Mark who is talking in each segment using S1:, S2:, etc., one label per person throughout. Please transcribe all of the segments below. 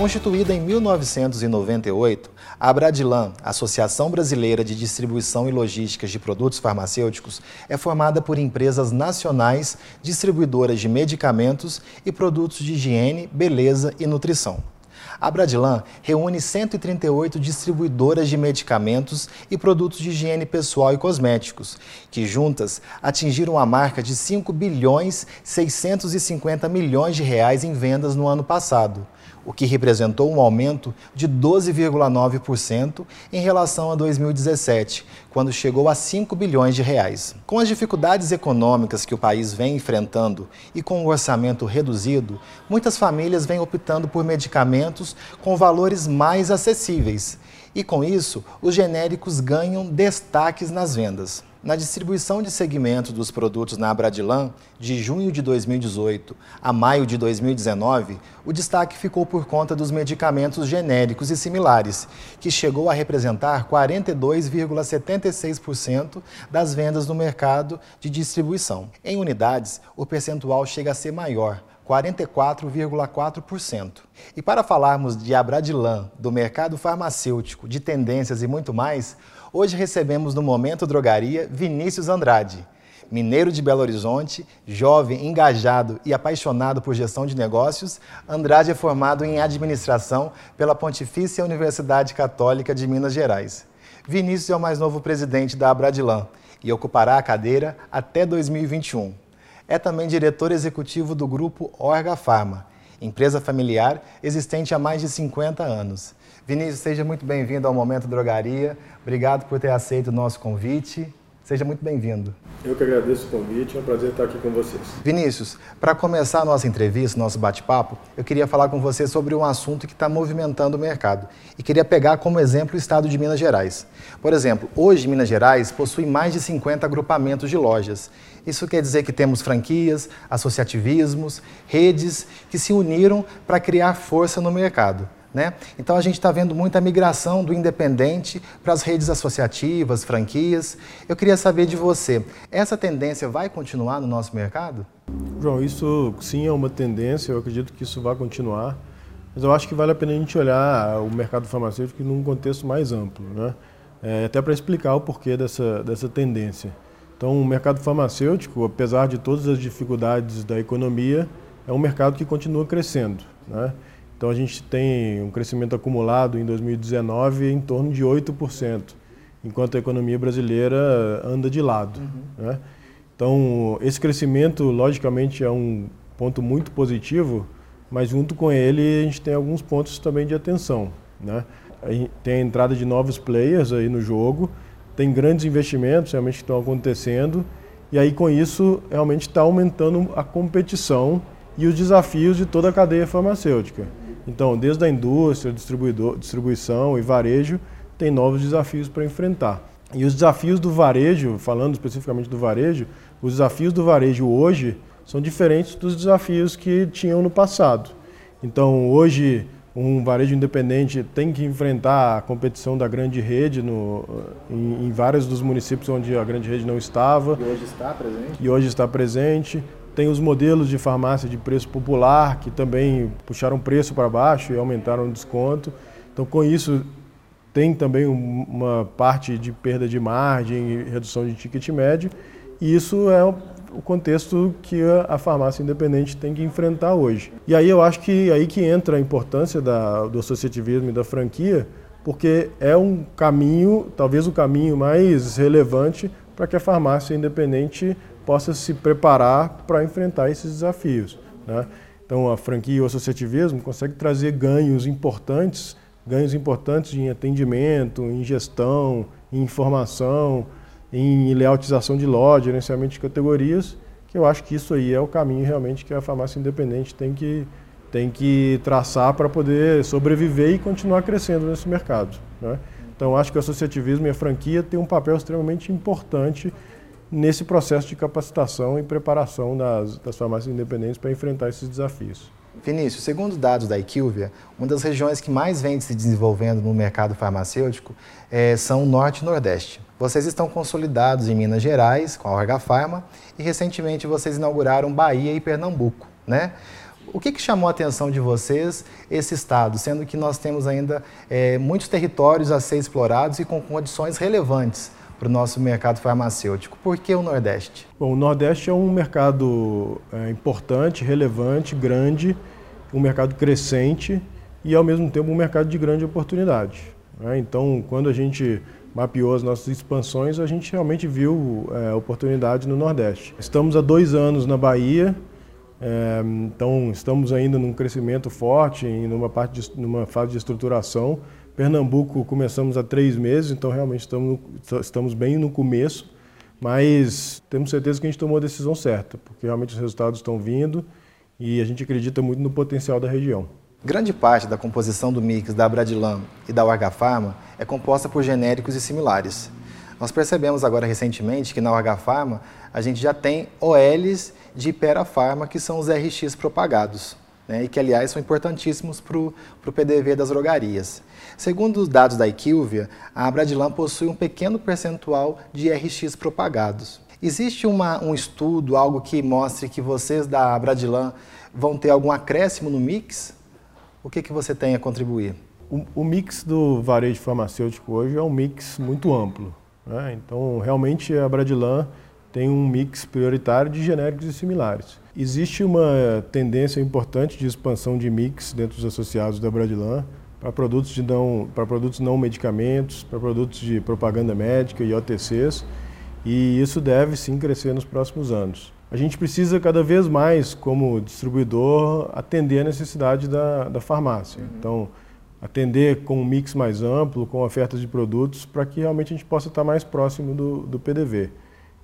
S1: Constituída em 1998, a Bradilan, Associação Brasileira de Distribuição e Logística de Produtos Farmacêuticos, é formada por empresas nacionais distribuidoras de medicamentos e produtos de higiene, beleza e nutrição. A Bradilan reúne 138 distribuidoras de medicamentos e produtos de higiene pessoal e cosméticos, que juntas atingiram a marca de 5 bilhões 650 milhões de reais em vendas no ano passado o que representou um aumento de 12,9% em relação a 2017, quando chegou a 5 bilhões de reais. Com as dificuldades econômicas que o país vem enfrentando e com o orçamento reduzido, muitas famílias vêm optando por medicamentos com valores mais acessíveis. E com isso, os genéricos ganham destaques nas vendas. Na distribuição de segmentos dos produtos na Abradilan, de junho de 2018 a maio de 2019, o destaque ficou por conta dos medicamentos genéricos e similares, que chegou a representar 42,76% das vendas no mercado de distribuição. Em unidades, o percentual chega a ser maior, 44,4%. E para falarmos de Abradilan, do mercado farmacêutico, de tendências e muito mais, Hoje recebemos no Momento Drogaria Vinícius Andrade, mineiro de Belo Horizonte, jovem, engajado e apaixonado por gestão de negócios. Andrade é formado em administração pela Pontifícia Universidade Católica de Minas Gerais. Vinícius é o mais novo presidente da Abradilan e ocupará a cadeira até 2021. É também diretor executivo do grupo Orga Pharma, empresa familiar existente há mais de 50 anos. Vinícius, seja muito bem-vindo ao Momento Drogaria. Obrigado por ter aceito o nosso convite. Seja muito bem-vindo.
S2: Eu que agradeço o convite, é um prazer estar aqui com vocês.
S1: Vinícius, para começar a nossa entrevista, nosso bate-papo, eu queria falar com você sobre um assunto que está movimentando o mercado. E queria pegar como exemplo o estado de Minas Gerais. Por exemplo, hoje Minas Gerais possui mais de 50 agrupamentos de lojas. Isso quer dizer que temos franquias, associativismos, redes que se uniram para criar força no mercado. Né? Então a gente está vendo muita migração do independente para as redes associativas, franquias. Eu queria saber de você, essa tendência vai continuar no nosso mercado?
S2: João, isso sim é uma tendência, eu acredito que isso vai continuar, mas eu acho que vale a pena a gente olhar o mercado farmacêutico num contexto mais amplo, né? É, até para explicar o porquê dessa, dessa tendência. Então, o mercado farmacêutico, apesar de todas as dificuldades da economia, é um mercado que continua crescendo. Né? Então a gente tem um crescimento acumulado em 2019 em torno de 8%, enquanto a economia brasileira anda de lado. Uhum. Né? Então esse crescimento, logicamente, é um ponto muito positivo, mas junto com ele a gente tem alguns pontos também de atenção. Né? Tem a entrada de novos players aí no jogo, tem grandes investimentos realmente que estão acontecendo, e aí com isso realmente está aumentando a competição e os desafios de toda a cadeia farmacêutica. Então, desde a indústria, distribuidor, distribuição e varejo, tem novos desafios para enfrentar. E os desafios do varejo, falando especificamente do varejo, os desafios do varejo hoje são diferentes dos desafios que tinham no passado. Então, hoje, um varejo independente tem que enfrentar a competição da grande rede no, em, em vários dos municípios onde a grande rede não estava.
S1: E hoje está presente.
S2: E hoje está presente. Tem os modelos de farmácia de preço popular, que também puxaram o preço para baixo e aumentaram o desconto. Então, com isso, tem também uma parte de perda de margem e redução de ticket médio. E isso é o contexto que a farmácia independente tem que enfrentar hoje. E aí eu acho que aí que entra a importância da, do associativismo e da franquia, porque é um caminho, talvez o caminho mais relevante para que a farmácia independente possa se preparar para enfrentar esses desafios. Né? Então, a franquia e o associativismo consegue trazer ganhos importantes, ganhos importantes em atendimento, em gestão, em informação, em layoutização de loja, gerenciamento de categorias, que eu acho que isso aí é o caminho realmente que a farmácia independente tem que, tem que traçar para poder sobreviver e continuar crescendo nesse mercado. Né? Então, acho que o associativismo e a franquia têm um papel extremamente importante nesse processo de capacitação e preparação das, das farmácias independentes para enfrentar esses desafios.
S1: Vinícius, segundo dados da IQVIA, uma das regiões que mais vem se desenvolvendo no mercado farmacêutico é, são o Norte e Nordeste. Vocês estão consolidados em Minas Gerais, com a Orga Pharma, e recentemente vocês inauguraram Bahia e Pernambuco. Né? O que, que chamou a atenção de vocês esse estado, sendo que nós temos ainda é, muitos territórios a ser explorados e com condições relevantes para o nosso mercado farmacêutico? Por que o Nordeste?
S2: Bom, o Nordeste é um mercado é, importante, relevante, grande, um mercado crescente e, ao mesmo tempo, um mercado de grande oportunidade. Né? Então, quando a gente mapeou as nossas expansões, a gente realmente viu é, oportunidade no Nordeste. Estamos há dois anos na Bahia, é, então estamos ainda num crescimento forte, em numa, parte de, numa fase de estruturação. Pernambuco começamos há três meses, então realmente estamos, estamos bem no começo, mas temos certeza que a gente tomou a decisão certa, porque realmente os resultados estão vindo e a gente acredita muito no potencial da região.
S1: Grande parte da composição do mix da Bradilam e da Warga Pharma é composta por genéricos e similares. Nós percebemos agora recentemente que na Warga Pharma a gente já tem OLs de Ipera que são os RX propagados, né, e que, aliás, são importantíssimos para o PDV das drogarias. Segundo os dados da Equilvia, a Bradilam possui um pequeno percentual de RX propagados. Existe uma, um estudo, algo que mostre que vocês da Bradilam vão ter algum acréscimo no mix? O que, que você tem a contribuir?
S2: O, o mix do varejo farmacêutico hoje é um mix muito amplo. Né? Então, realmente, a Bradilan tem um mix prioritário de genéricos e similares. Existe uma tendência importante de expansão de mix dentro dos associados da Bradilan para produtos, de não, para produtos não medicamentos, para produtos de propaganda médica e OTCs, e isso deve sim crescer nos próximos anos a gente precisa cada vez mais, como distribuidor, atender a necessidade da, da farmácia. Uhum. Então, atender com um mix mais amplo, com ofertas de produtos, para que realmente a gente possa estar mais próximo do, do PDV.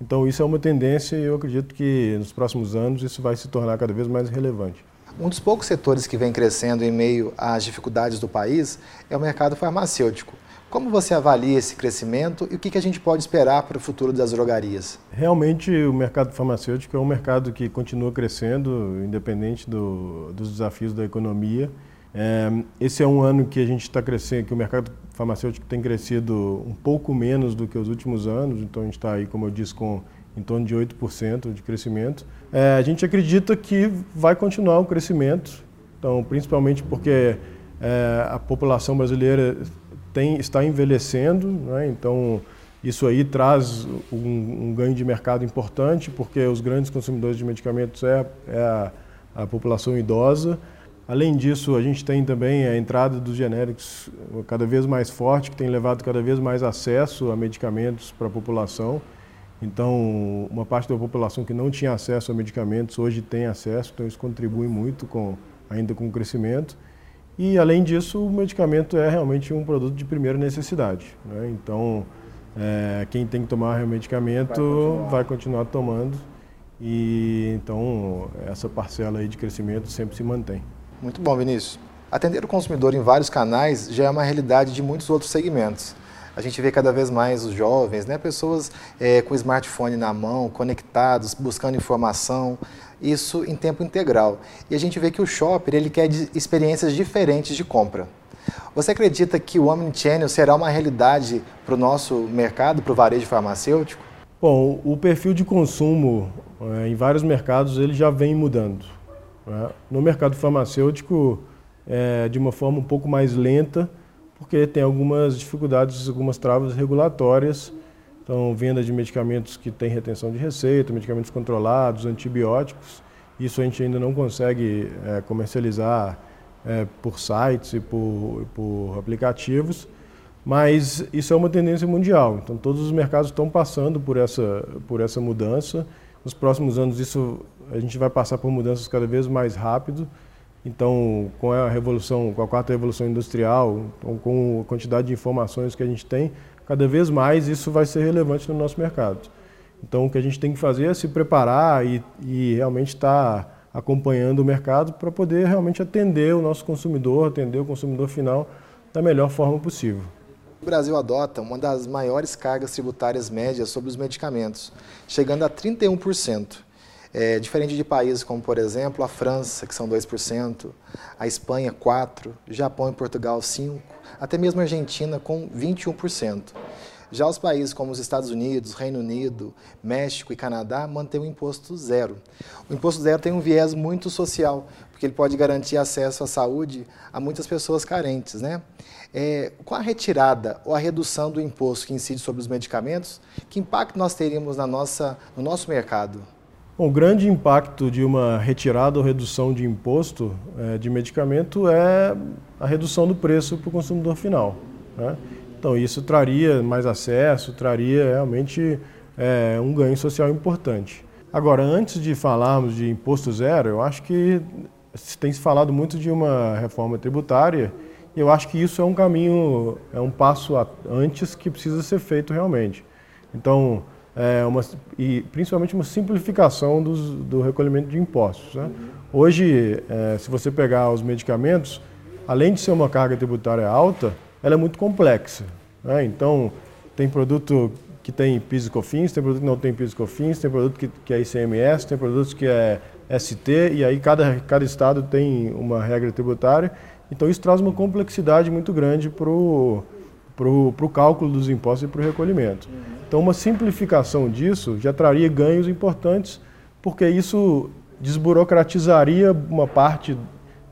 S2: Então, isso é uma tendência e eu acredito que nos próximos anos isso vai se tornar cada vez mais relevante.
S1: Um dos poucos setores que vem crescendo em meio às dificuldades do país é o mercado farmacêutico. Como você avalia esse crescimento e o que a gente pode esperar para o futuro das drogarias?
S2: Realmente, o mercado farmacêutico é um mercado que continua crescendo, independente do, dos desafios da economia. É, esse é um ano que a gente está crescendo, que o mercado farmacêutico tem crescido um pouco menos do que os últimos anos, então a gente está aí, como eu disse, com em torno de 8% de crescimento. É, a gente acredita que vai continuar o crescimento, então, principalmente porque é, a população brasileira tem, está envelhecendo, né? então isso aí traz um, um, ganho de mercado importante, porque os grandes consumidores de medicamentos é, é a, a, população idosa. Além disso, a gente tem também a entrada dos genéricos cada vez mais forte, que tem levado cada vez mais acesso a medicamentos para a população. Então, uma parte da população que não tinha acesso a medicamentos hoje tem acesso, então isso contribui muito com, ainda com o crescimento. E, além disso, o medicamento é realmente um produto de primeira necessidade. Né? Então, é, quem tem que tomar o medicamento vai continuar. vai continuar tomando. E então essa parcela aí de crescimento sempre se mantém.
S1: Muito bom, Vinícius. Atender o consumidor em vários canais já é uma realidade de muitos outros segmentos a gente vê cada vez mais os jovens, né, pessoas é, com smartphone na mão, conectados, buscando informação, isso em tempo integral. E a gente vê que o shopper ele quer experiências diferentes de compra. Você acredita que o Omnichannel será uma realidade para o nosso mercado, para o varejo farmacêutico?
S2: Bom, o perfil de consumo é, em vários mercados ele já vem mudando. Né? No mercado farmacêutico, é, de uma forma um pouco mais lenta, porque tem algumas dificuldades, algumas travas regulatórias. Então, venda de medicamentos que têm retenção de receita, medicamentos controlados, antibióticos. Isso a gente ainda não consegue é, comercializar é, por sites e por, por aplicativos, mas isso é uma tendência mundial. Então, todos os mercados estão passando por essa, por essa mudança. Nos próximos anos, isso a gente vai passar por mudanças cada vez mais rápido. Então, com a revolução, com a quarta revolução industrial, com a quantidade de informações que a gente tem, cada vez mais isso vai ser relevante no nosso mercado. Então, o que a gente tem que fazer é se preparar e, e realmente estar tá acompanhando o mercado para poder realmente atender o nosso consumidor, atender o consumidor final da melhor forma possível.
S1: O Brasil adota uma das maiores cargas tributárias médias sobre os medicamentos, chegando a 31%. É, diferente de países como, por exemplo, a França, que são 2%, a Espanha, 4%, Japão e Portugal, 5%, até mesmo a Argentina, com 21%. Já os países como os Estados Unidos, Reino Unido, México e Canadá mantêm o imposto zero. O imposto zero tem um viés muito social, porque ele pode garantir acesso à saúde a muitas pessoas carentes. Né? É, com a retirada ou a redução do imposto que incide sobre os medicamentos, que impacto nós teríamos na nossa, no nosso mercado?
S2: Bom, o grande impacto de uma retirada ou redução de imposto é, de medicamento é a redução do preço para o consumidor final. Né? Então, isso traria mais acesso, traria realmente é, um ganho social importante. Agora, antes de falarmos de imposto zero, eu acho que tem se falado muito de uma reforma tributária e eu acho que isso é um caminho, é um passo antes que precisa ser feito realmente. Então, é, uma, e principalmente uma simplificação dos, do recolhimento de impostos. Né? Hoje, é, se você pegar os medicamentos, além de ser uma carga tributária alta, ela é muito complexa. Né? Então, tem produto que tem PIS e COFINS, tem produto que não tem PIS e COFINS, tem produto que, que é ICMS, tem produtos que é ST, e aí cada, cada estado tem uma regra tributária. Então, isso traz uma complexidade muito grande para o cálculo dos impostos e para o recolhimento. Então, uma simplificação disso já traria ganhos importantes, porque isso desburocratizaria uma parte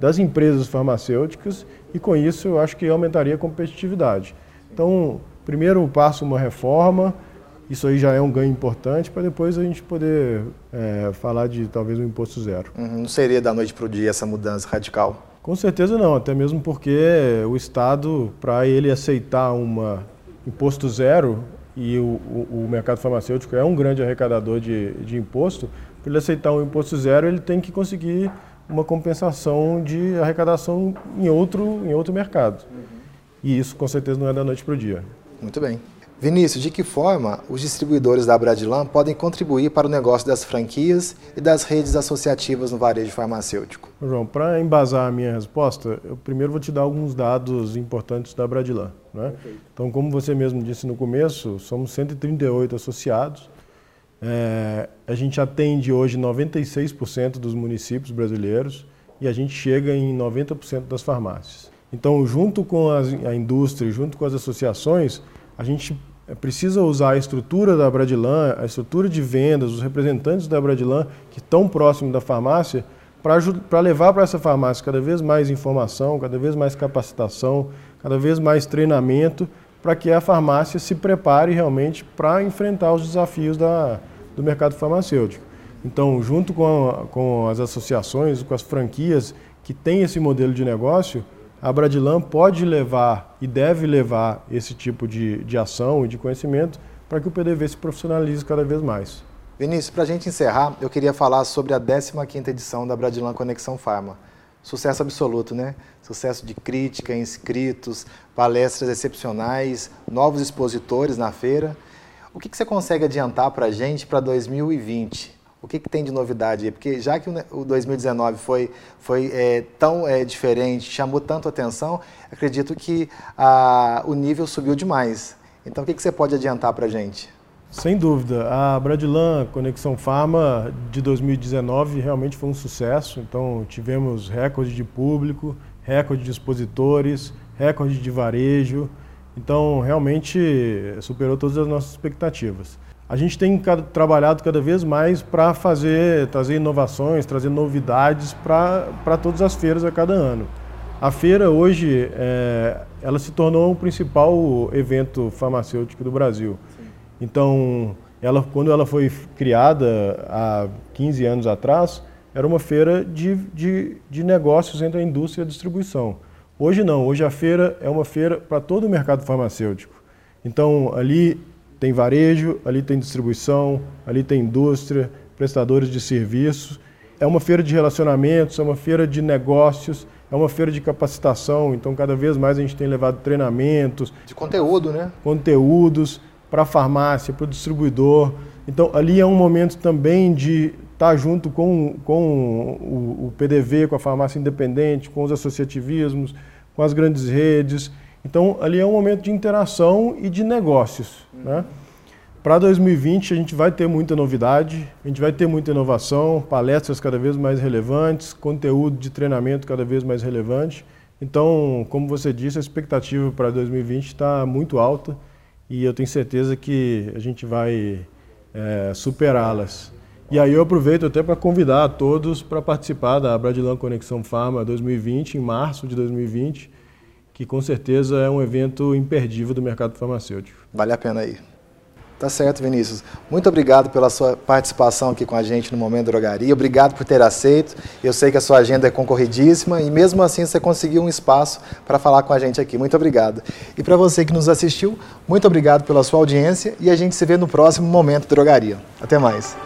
S2: das empresas farmacêuticas e, com isso, eu acho que aumentaria a competitividade. Então, primeiro passo, uma reforma, isso aí já é um ganho importante para depois a gente poder é, falar de talvez um imposto zero.
S1: Uhum, não seria da noite para o dia essa mudança radical?
S2: Com certeza não, até mesmo porque o Estado, para ele aceitar um imposto zero, e o, o, o, mercado farmacêutico é um grande arrecadador de, de imposto, para ele aceitar um imposto zero, ele tem que conseguir uma compensação de arrecadação em outro, em outro mercado. Uhum. E isso, com certeza, não é da noite para o dia.
S1: Muito bem. Vinícius, de que forma os distribuidores da Bradilan podem contribuir para o negócio das franquias e das redes associativas no varejo farmacêutico?
S2: João, para embasar a minha resposta, eu primeiro vou te dar alguns dados importantes da Bradilan. Né? Então, como você mesmo disse no começo, somos 138 associados. É, a gente atende hoje 96% dos municípios brasileiros e a gente chega em 90% das farmácias. Então, junto com a indústria, junto com as associações, a gente precisa usar a estrutura da Bradilan, a estrutura de vendas, os representantes da Bradilan que estão próximos da farmácia, para levar para essa farmácia cada vez mais informação, cada vez mais capacitação, cada vez mais treinamento, para que a farmácia se prepare realmente para enfrentar os desafios da, do mercado farmacêutico. Então, junto com, a, com as associações, com as franquias que têm esse modelo de negócio, a Bradilan pode levar e deve levar esse tipo de, de ação e de conhecimento para que o PDV se profissionalize cada vez mais.
S1: Vinícius, para a gente encerrar, eu queria falar sobre a 15ª edição da Bradilan Conexão Farma. Sucesso absoluto, né? Sucesso de crítica, inscritos, palestras excepcionais, novos expositores na feira. O que, que você consegue adiantar para a gente para 2020? O que, que, tem de novidade aí? Porque já que o 2019 foi, foi é, tão é, diferente, chamou tanto atenção, acredito que a, o nível subiu demais. Então, o que, que você pode adiantar para a gente?
S2: Sem dúvida. A Bradilan Conexão Pharma de 2019 realmente foi um sucesso. Então, tivemos recorde de público, recorde de expositores, recorde de varejo. Então, realmente superou todas as nossas expectativas. A gente tem cada, trabalhado cada vez mais para fazer, trazer inovações, trazer novidades para todas as feiras a cada ano. A feira hoje, é, ela se tornou o principal evento farmacêutico do Brasil. Sim. Então, ela, quando ela foi criada há 15 anos atrás, era uma feira de, de, de negócios entre a indústria e a distribuição. Hoje não, hoje a feira é uma feira para todo o mercado farmacêutico. Então, ali tem varejo, ali tem distribuição, ali tem indústria, prestadores de serviços. É uma feira de relacionamentos, é uma feira de negócios, é uma feira de capacitação. Então, cada vez mais a gente tem levado treinamentos.
S1: De conteúdo, né?
S2: Conteúdos para a farmácia, para o distribuidor. Então, ali é um momento também de estar junto com, com o, o PDV, com a farmácia independente, com os associativismos, com as grandes redes. Então, ali é um momento de interação e de negócios. Né? Para 2020, a gente vai ter muita novidade, a gente vai ter muita inovação, palestras cada vez mais relevantes, conteúdo de treinamento cada vez mais relevante. Então, como você disse, a expectativa para 2020 está muito alta e eu tenho certeza que a gente vai é, superá-las. E aí eu aproveito até para convidar a todos para participar da Bradilan Conexão Pharma 2020, em março de 2020, que com certeza é um evento imperdível do mercado farmacêutico.
S1: Vale a pena ir. Tá certo, Vinícius. Muito obrigado pela sua participação aqui com a gente no Momento Drogaria. Obrigado por ter aceito. Eu sei que a sua agenda é concorridíssima e mesmo assim você conseguiu um espaço para falar com a gente aqui. Muito obrigado. E para você que nos assistiu, muito obrigado pela sua audiência e a gente se vê no próximo Momento Drogaria. Até mais.